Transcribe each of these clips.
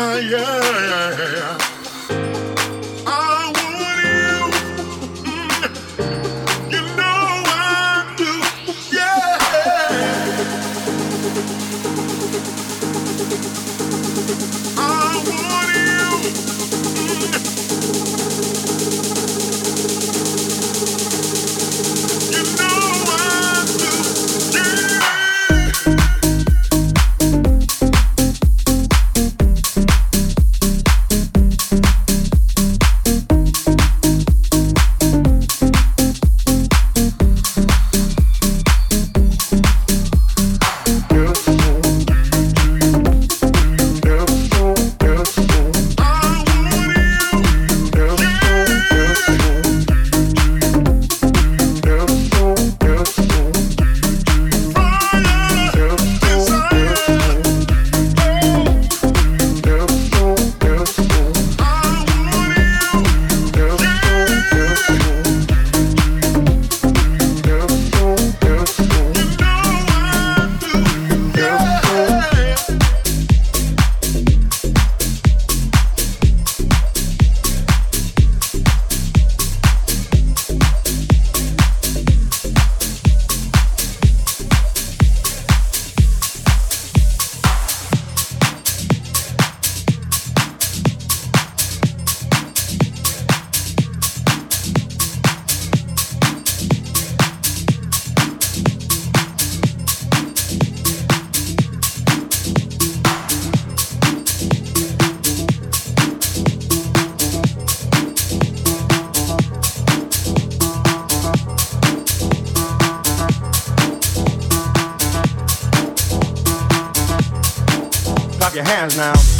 yeah, yeah, yeah. your hands now.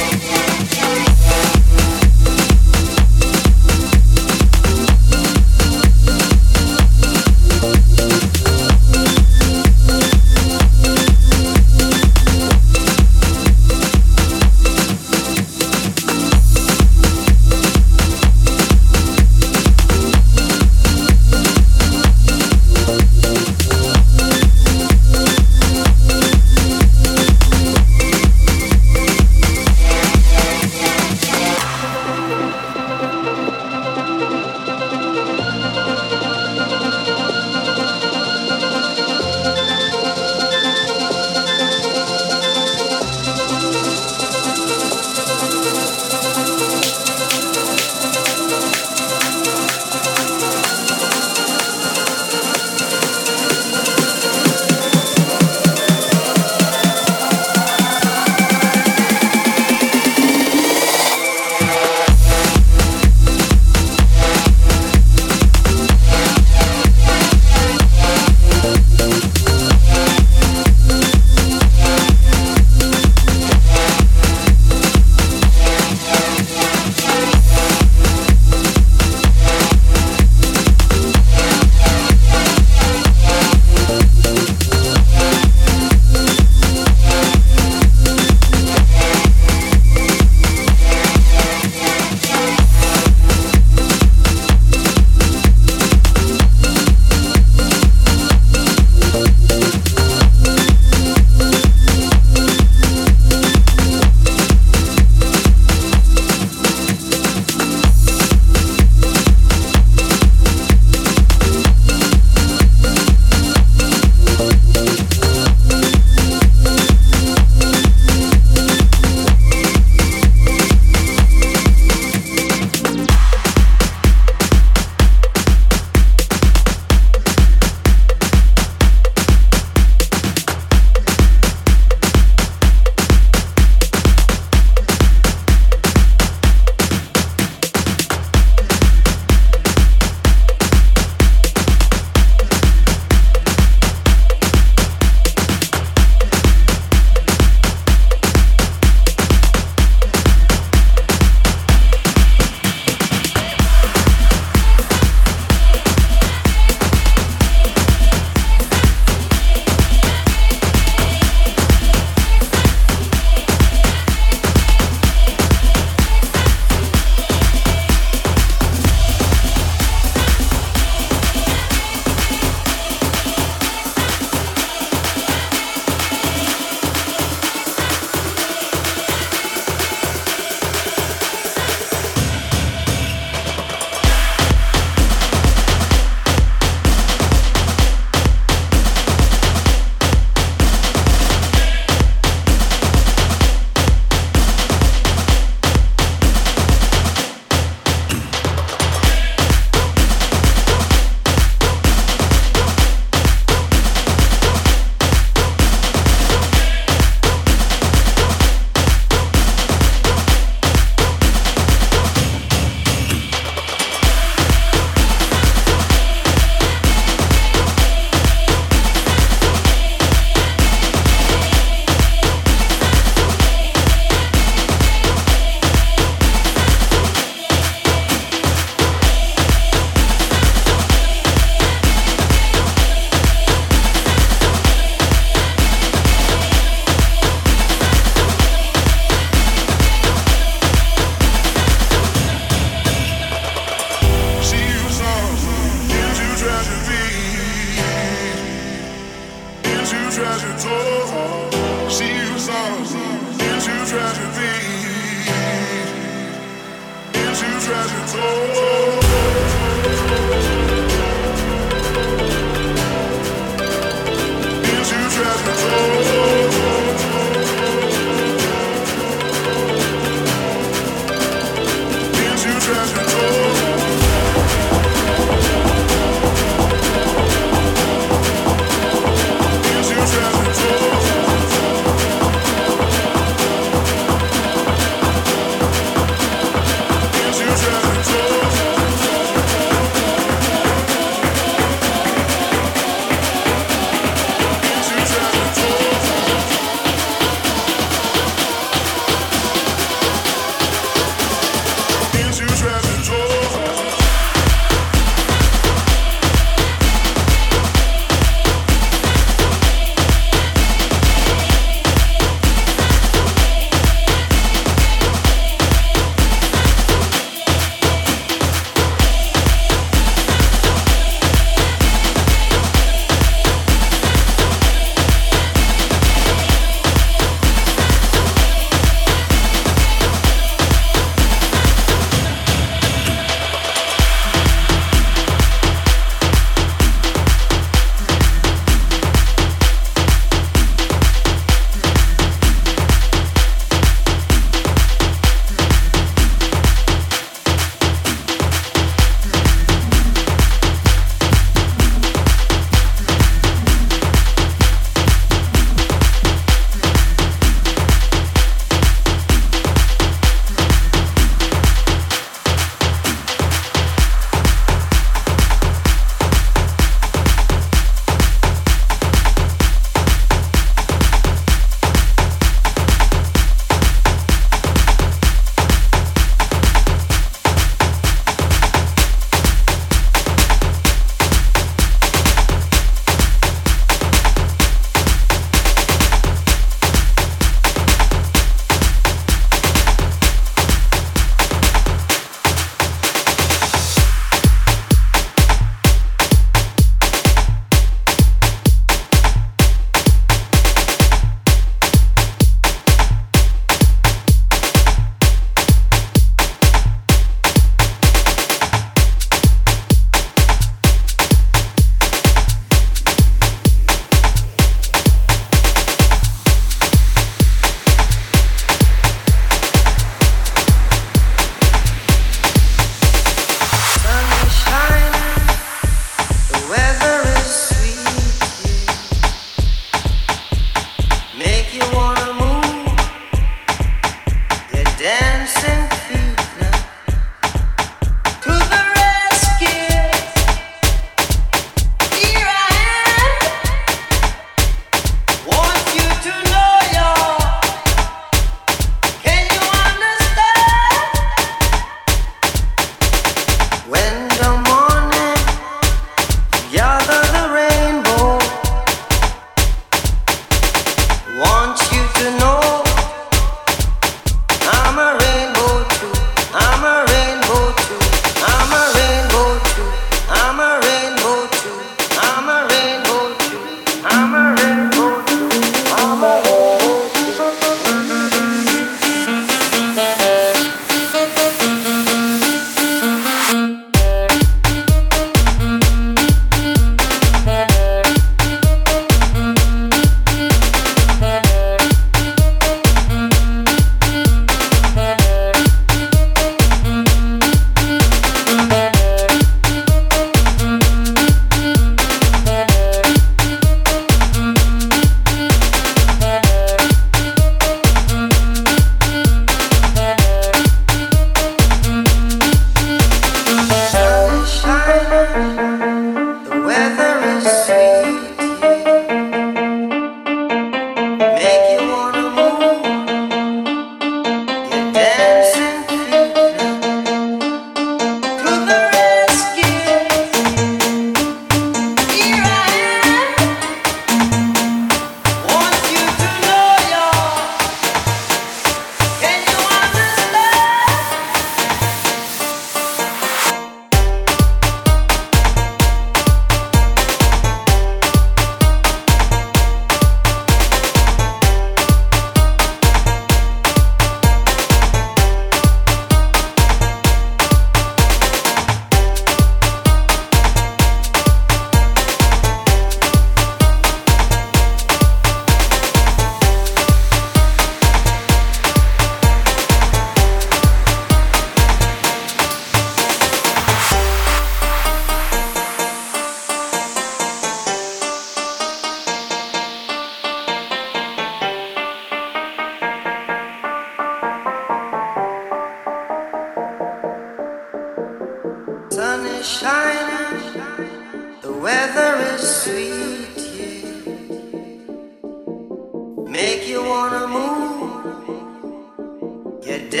Master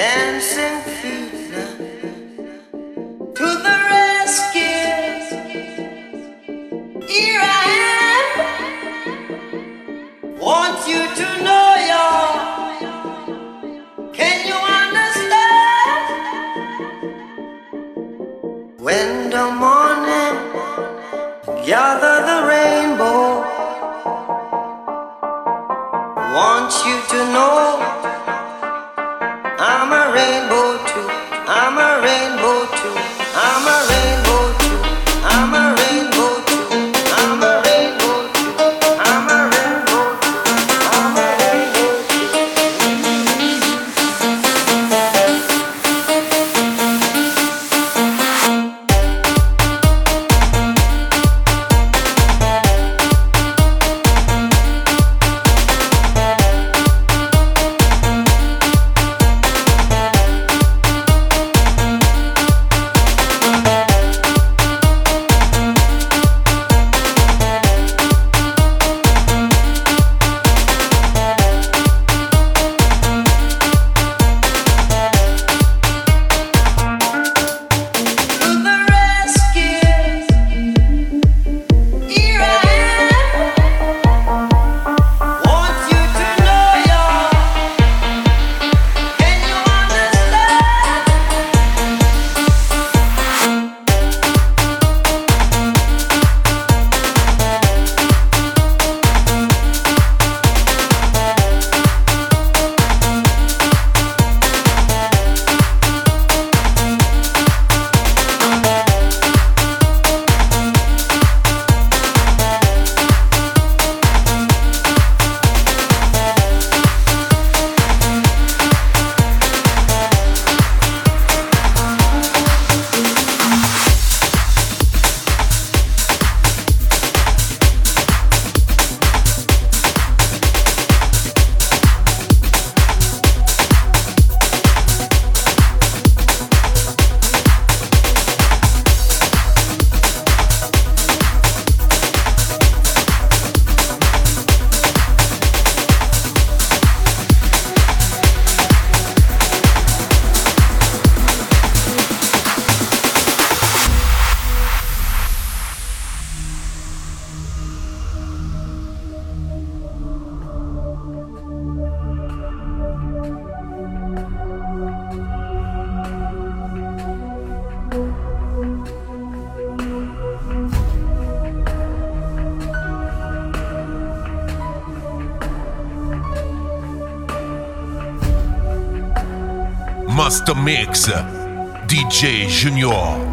Mix, DJ Junior.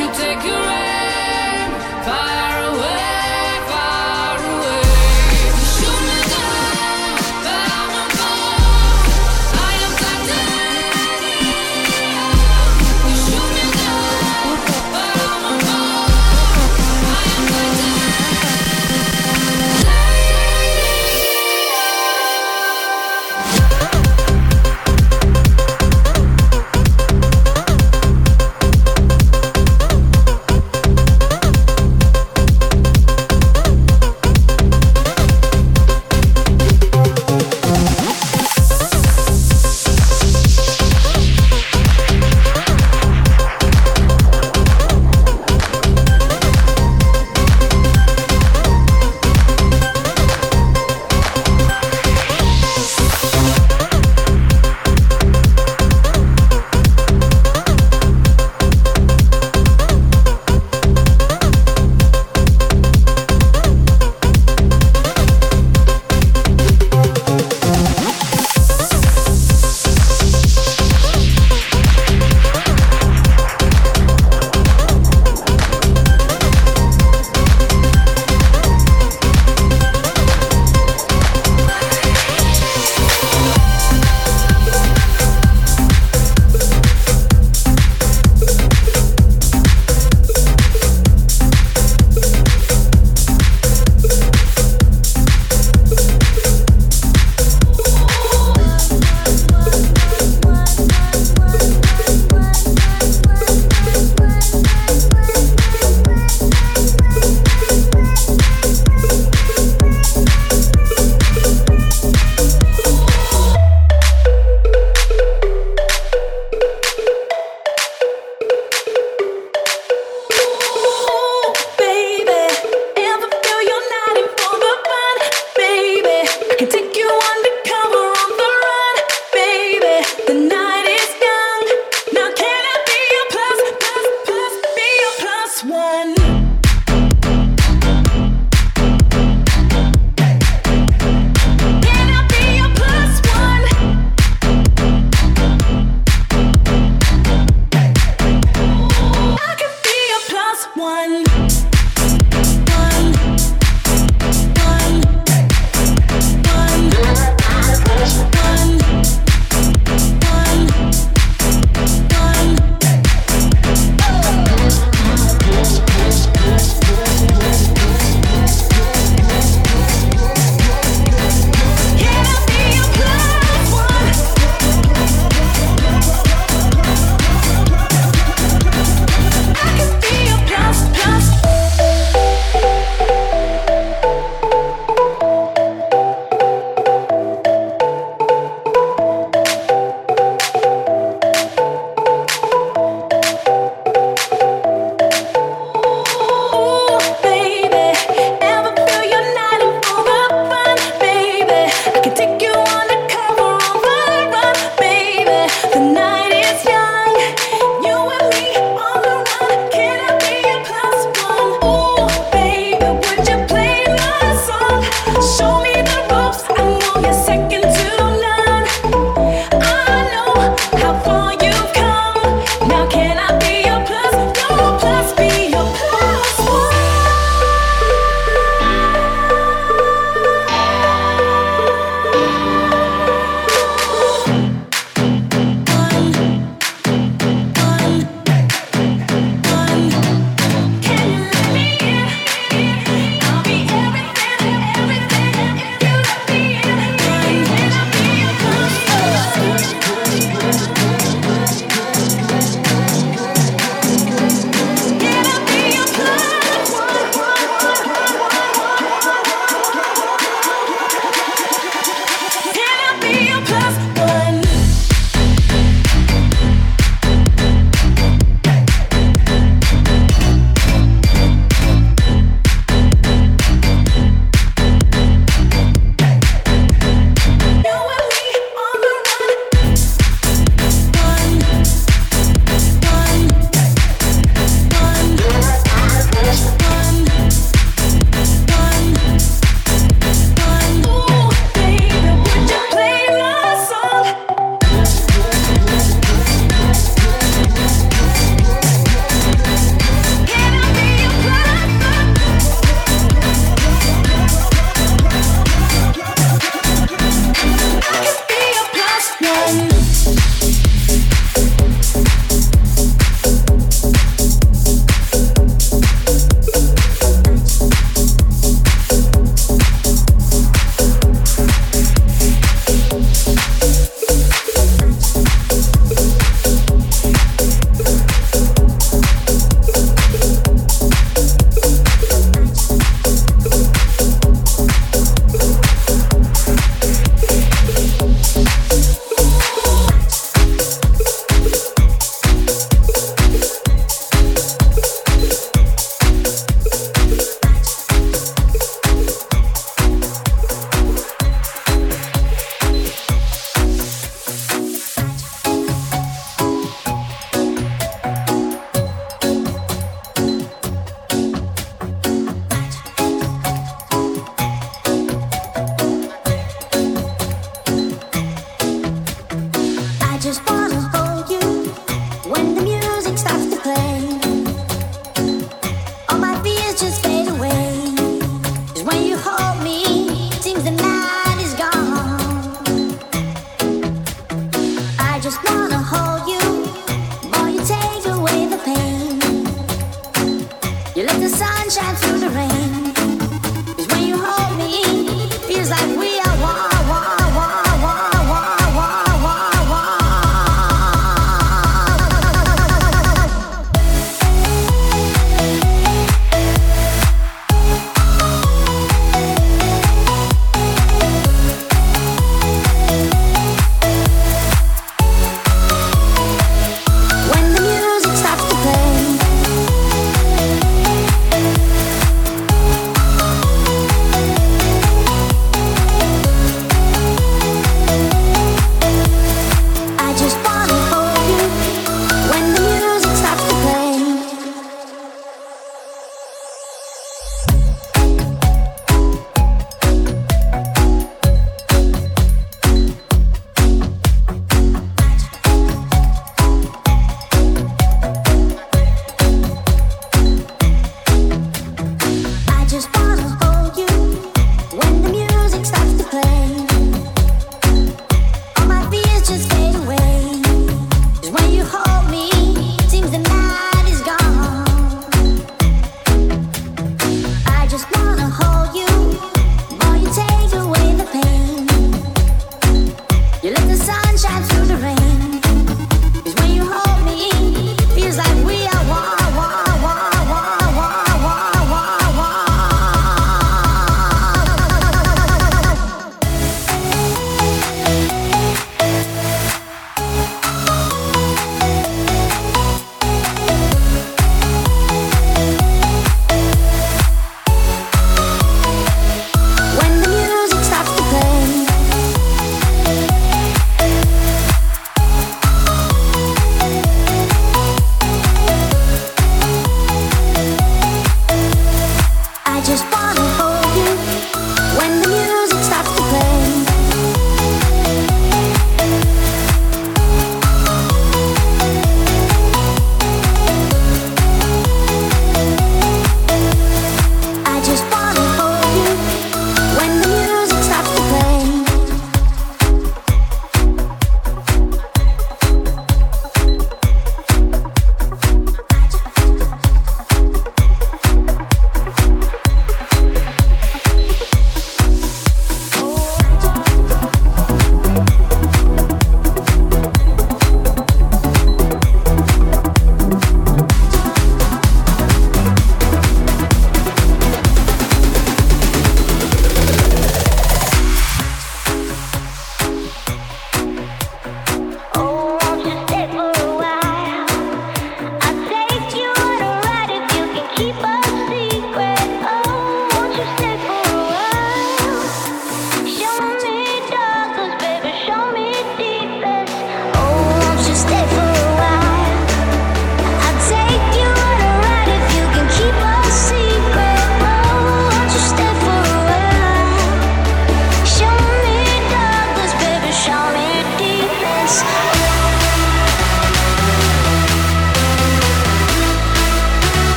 You take your aim. Fire